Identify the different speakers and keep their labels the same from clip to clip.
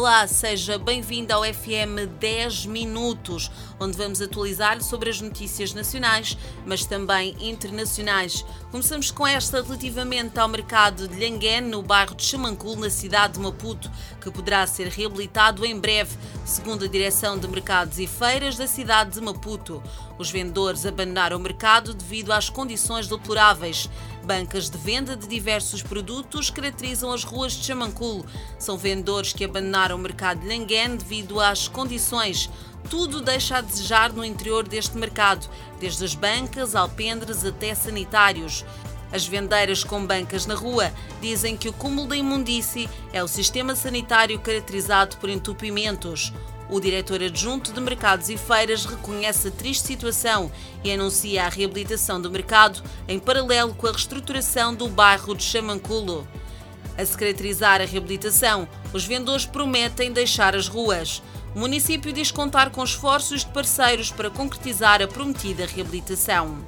Speaker 1: Olá, seja bem-vindo ao FM 10 Minutos, onde vamos atualizar sobre as notícias nacionais, mas também internacionais. Começamos com esta relativamente ao mercado de Lhanguén, no bairro de Chamancul, na cidade de Maputo, que poderá ser reabilitado em breve, segundo a Direção de Mercados e Feiras da cidade de Maputo. Os vendedores abandonaram o mercado devido às condições deploráveis. Bancas de venda de diversos produtos caracterizam as ruas de Chamancul. São vendedores que abandonaram o mercado de Lhanguén devido às condições. Tudo deixa a desejar no interior deste mercado, desde as bancas, alpendres até sanitários. As vendeiras com bancas na rua dizem que o cúmulo da imundície é o sistema sanitário caracterizado por entupimentos. O diretor adjunto de Mercados e Feiras reconhece a triste situação e anuncia a reabilitação do mercado em paralelo com a reestruturação do bairro de Chamanculo. A se caracterizar a reabilitação, os vendedores prometem deixar as ruas. O município diz contar com esforços de parceiros para concretizar a prometida reabilitação.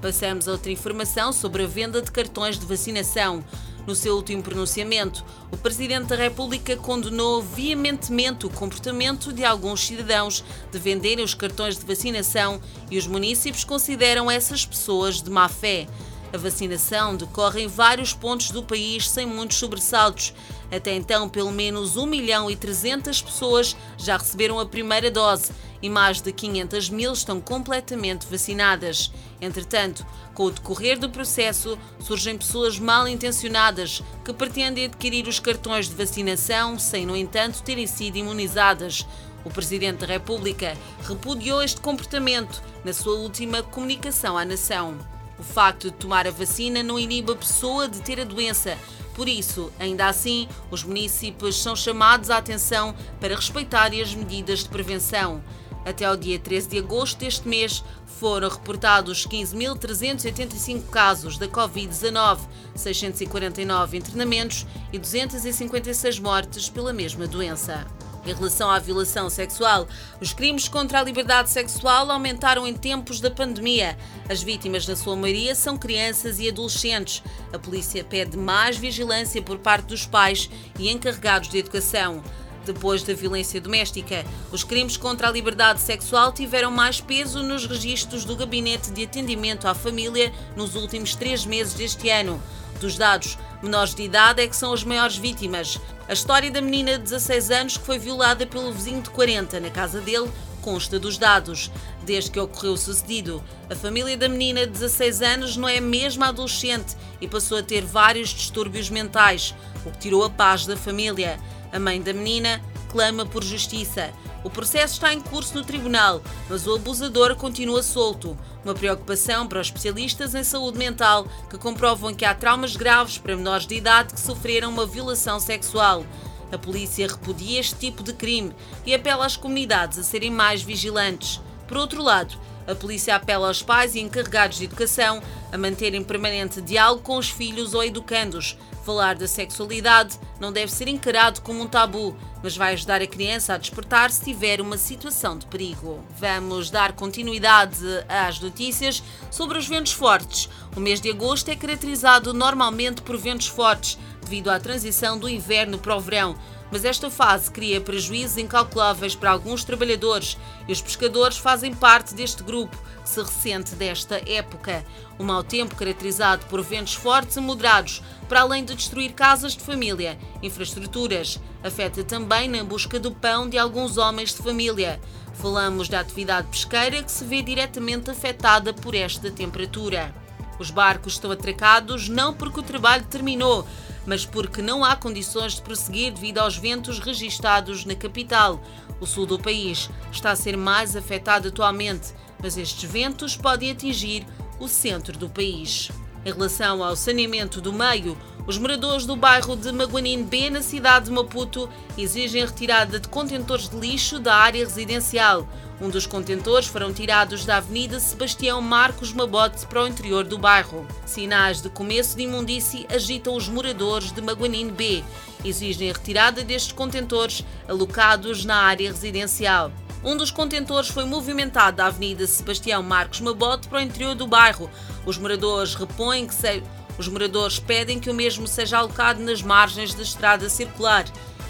Speaker 1: Passamos a outra informação sobre a venda de cartões de vacinação. No seu último pronunciamento, o Presidente da República condenou veementemente o comportamento de alguns cidadãos de venderem os cartões de vacinação e os municípios consideram essas pessoas de má fé. A vacinação decorre em vários pontos do país sem muitos sobressaltos. Até então, pelo menos 1 milhão e 300 pessoas já receberam a primeira dose e mais de 500 mil estão completamente vacinadas. Entretanto, com o decorrer do processo, surgem pessoas mal intencionadas que pretendem adquirir os cartões de vacinação sem, no entanto, terem sido imunizadas. O Presidente da República repudiou este comportamento na sua última comunicação à nação. O facto de tomar a vacina não inibe a pessoa de ter a doença. Por isso, ainda assim, os municípios são chamados à atenção para respeitarem as medidas de prevenção. Até ao dia 13 de agosto deste mês, foram reportados 15.385 casos da Covid-19, 649 internamentos e 256 mortes pela mesma doença. Em relação à violação sexual, os crimes contra a liberdade sexual aumentaram em tempos da pandemia. As vítimas, na sua maioria, são crianças e adolescentes. A polícia pede mais vigilância por parte dos pais e encarregados de educação. Depois da violência doméstica, os crimes contra a liberdade sexual tiveram mais peso nos registros do Gabinete de Atendimento à Família nos últimos três meses deste ano. Dos dados, menores de idade é que são as maiores vítimas. A história da menina de 16 anos que foi violada pelo vizinho de 40 na casa dele consta dos dados. Desde que ocorreu o sucedido, a família da menina de 16 anos não é mesmo adolescente e passou a ter vários distúrbios mentais, o que tirou a paz da família. A mãe da menina clama por justiça. O processo está em curso no tribunal, mas o abusador continua solto. Uma preocupação para os especialistas em saúde mental que comprovam que há traumas graves para menores de idade que sofreram uma violação sexual. A polícia repudia este tipo de crime e apela às comunidades a serem mais vigilantes. Por outro lado, a polícia apela aos pais e encarregados de educação a manterem permanente diálogo com os filhos ou educandos. Falar da sexualidade não deve ser encarado como um tabu, mas vai ajudar a criança a despertar se tiver uma situação de perigo. Vamos dar continuidade às notícias sobre os ventos fortes. O mês de agosto é caracterizado normalmente por ventos fortes, devido à transição do inverno para o verão mas esta fase cria prejuízos incalculáveis para alguns trabalhadores e os pescadores fazem parte deste grupo que se ressente desta época. O mau tempo caracterizado por ventos fortes e moderados, para além de destruir casas de família, infraestruturas, afeta também na busca do pão de alguns homens de família. Falamos da atividade pesqueira que se vê diretamente afetada por esta temperatura. Os barcos estão atracados não porque o trabalho terminou, mas porque não há condições de prosseguir devido aos ventos registados na capital. O sul do país está a ser mais afetado atualmente, mas estes ventos podem atingir o centro do país. Em relação ao saneamento do meio, os moradores do bairro de Maguanine B, na cidade de Maputo, exigem a retirada de contentores de lixo da área residencial. Um dos contentores foram tirados da Avenida Sebastião Marcos Mabote para o interior do bairro. Sinais de começo de imundície agitam os moradores de Maguanine B. Exigem a retirada destes contentores alocados na área residencial. Um dos contentores foi movimentado da Avenida Sebastião Marcos Mabote para o interior do bairro. Os moradores repõem que se... Os moradores pedem que o mesmo seja alocado nas margens da estrada circular.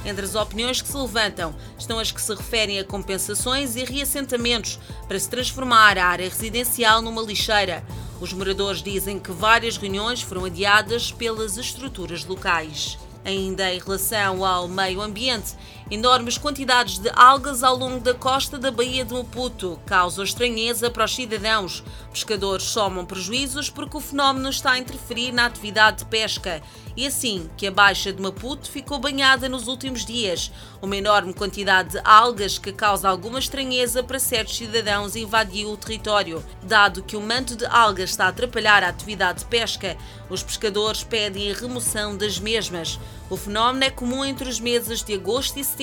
Speaker 1: Entre as opiniões que se levantam estão as que se referem a compensações e reassentamentos para se transformar a área residencial numa lixeira. Os moradores dizem que várias reuniões foram adiadas pelas estruturas locais. Ainda em relação ao meio ambiente, enormes quantidades de algas ao longo da costa da Baía de Maputo causam estranheza para os cidadãos. Pescadores somam prejuízos porque o fenómeno está a interferir na atividade de pesca. E assim que a Baixa de Maputo ficou banhada nos últimos dias, uma enorme quantidade de algas que causa alguma estranheza para certos cidadãos invadiu o território. Dado que o manto de algas está a atrapalhar a atividade de pesca, os pescadores pedem a remoção das mesmas. O fenómeno é comum entre os meses de agosto e setembro,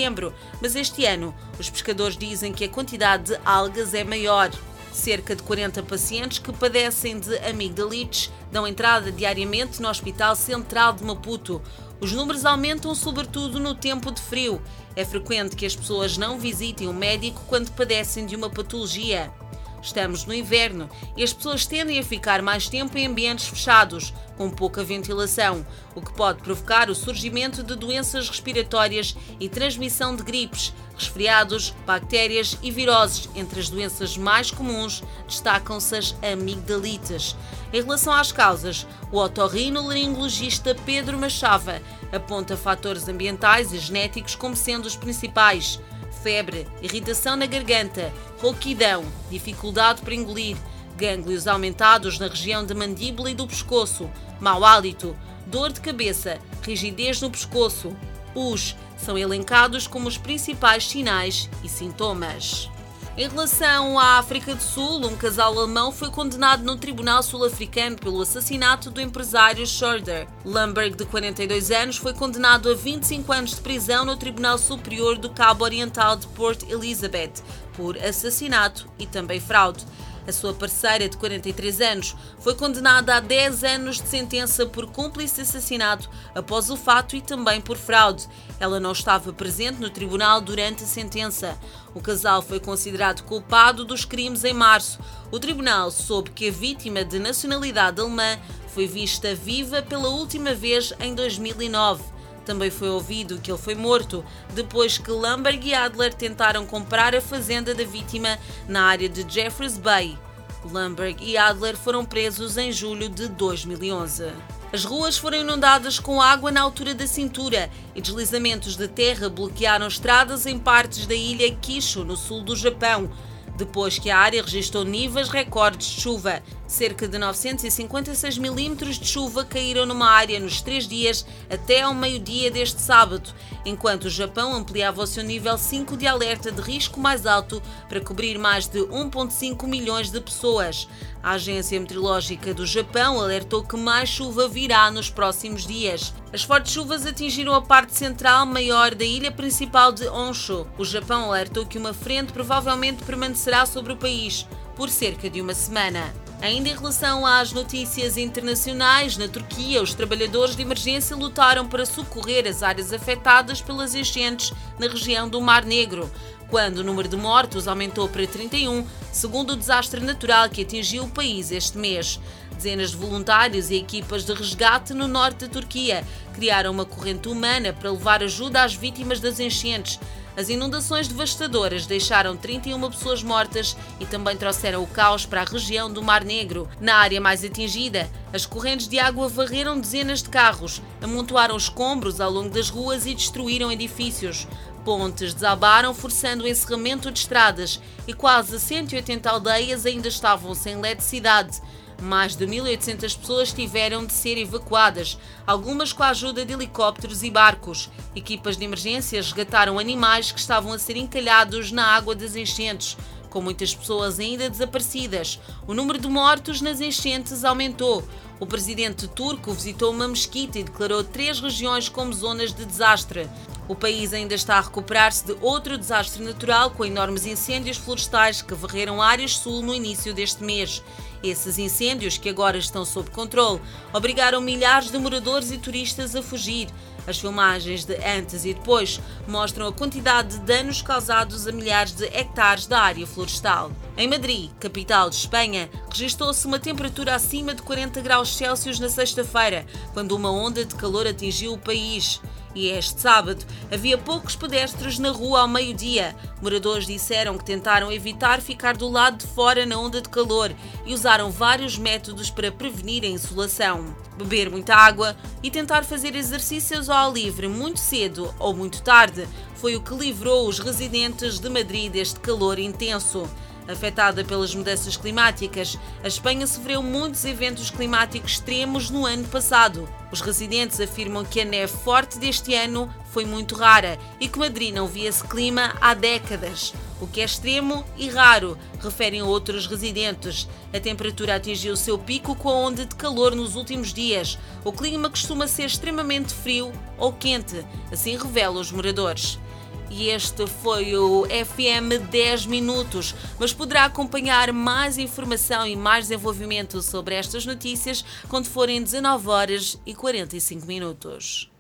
Speaker 1: mas este ano os pescadores dizem que a quantidade de algas é maior. Cerca de 40 pacientes que padecem de amigdalites dão entrada diariamente no Hospital Central de Maputo. Os números aumentam sobretudo no tempo de frio. É frequente que as pessoas não visitem o médico quando padecem de uma patologia. Estamos no inverno e as pessoas tendem a ficar mais tempo em ambientes fechados, com pouca ventilação, o que pode provocar o surgimento de doenças respiratórias e transmissão de gripes, resfriados, bactérias e viroses. Entre as doenças mais comuns destacam-se as amigdalites. Em relação às causas, o otorrinolaringologista Pedro Machava aponta fatores ambientais e genéticos como sendo os principais febre, irritação na garganta, rouquidão, dificuldade para engolir, gânglios aumentados na região da mandíbula e do pescoço, mau hálito, dor de cabeça, rigidez no pescoço. Os são elencados como os principais sinais e sintomas. Em relação à África do Sul, um casal alemão foi condenado no Tribunal Sul-Africano pelo assassinato do empresário Schroeder. Lamberg, de 42 anos, foi condenado a 25 anos de prisão no Tribunal Superior do Cabo Oriental de Port Elizabeth por assassinato e também fraude. A sua parceira, de 43 anos, foi condenada a 10 anos de sentença por cúmplice assassinato após o fato e também por fraude. Ela não estava presente no tribunal durante a sentença. O casal foi considerado culpado dos crimes em março. O tribunal soube que a vítima de nacionalidade alemã foi vista viva pela última vez em 2009. Também foi ouvido que ele foi morto depois que Lamberg e Adler tentaram comprar a fazenda da vítima na área de Jeffreys Bay. Lamberg e Adler foram presos em julho de 2011. As ruas foram inundadas com água na altura da cintura e deslizamentos de terra bloquearam estradas em partes da ilha Kisho, no sul do Japão depois que a área registrou níveis recordes de chuva. Cerca de 956 milímetros de chuva caíram numa área nos três dias até ao meio-dia deste sábado, enquanto o Japão ampliava o seu nível 5 de alerta de risco mais alto para cobrir mais de 1,5 milhões de pessoas. A Agência Meteorológica do Japão alertou que mais chuva virá nos próximos dias. As fortes chuvas atingiram a parte central maior da ilha principal de Honshu. O Japão alertou que uma frente provavelmente permanecerá sobre o país por cerca de uma semana. Ainda em relação às notícias internacionais, na Turquia, os trabalhadores de emergência lutaram para socorrer as áreas afetadas pelas enchentes na região do Mar Negro quando o número de mortos aumentou para 31, segundo o desastre natural que atingiu o país este mês. Dezenas de voluntários e equipas de resgate no norte da Turquia criaram uma corrente humana para levar ajuda às vítimas das enchentes. As inundações devastadoras deixaram 31 pessoas mortas e também trouxeram o caos para a região do Mar Negro. Na área mais atingida, as correntes de água varreram dezenas de carros, amontoaram escombros ao longo das ruas e destruíram edifícios. Pontes desabaram, forçando o encerramento de estradas e quase 180 aldeias ainda estavam sem eletricidade. Mais de 1.800 pessoas tiveram de ser evacuadas, algumas com a ajuda de helicópteros e barcos. Equipas de emergência resgataram animais que estavam a ser encalhados na água das enchentes, com muitas pessoas ainda desaparecidas. O número de mortos nas enchentes aumentou. O presidente turco visitou uma mesquita e declarou três regiões como zonas de desastre. O país ainda está a recuperar-se de outro desastre natural com enormes incêndios florestais que varreram áreas sul no início deste mês. Esses incêndios, que agora estão sob controle, obrigaram milhares de moradores e turistas a fugir. As filmagens de antes e depois mostram a quantidade de danos causados a milhares de hectares da área florestal. Em Madrid, capital de Espanha, registrou-se uma temperatura acima de 40 graus Celsius na sexta-feira, quando uma onda de calor atingiu o país. E este sábado havia poucos pedestres na rua ao meio-dia. Moradores disseram que tentaram evitar ficar do lado de fora na onda de calor e usaram vários métodos para prevenir a insolação. Beber muita água e tentar fazer exercícios ao ar livre muito cedo ou muito tarde foi o que livrou os residentes de Madrid deste calor intenso. Afetada pelas mudanças climáticas, a Espanha sofreu muitos eventos climáticos extremos no ano passado. Os residentes afirmam que a neve forte deste ano foi muito rara e que Madrid não via esse clima há décadas. O que é extremo e raro, referem outros residentes. A temperatura atingiu o seu pico com a onda de calor nos últimos dias. O clima costuma ser extremamente frio ou quente, assim revelam os moradores e este foi o FM 10 Minutos. Mas poderá acompanhar mais informação e mais desenvolvimento sobre estas notícias quando forem 19 horas e 45 minutos.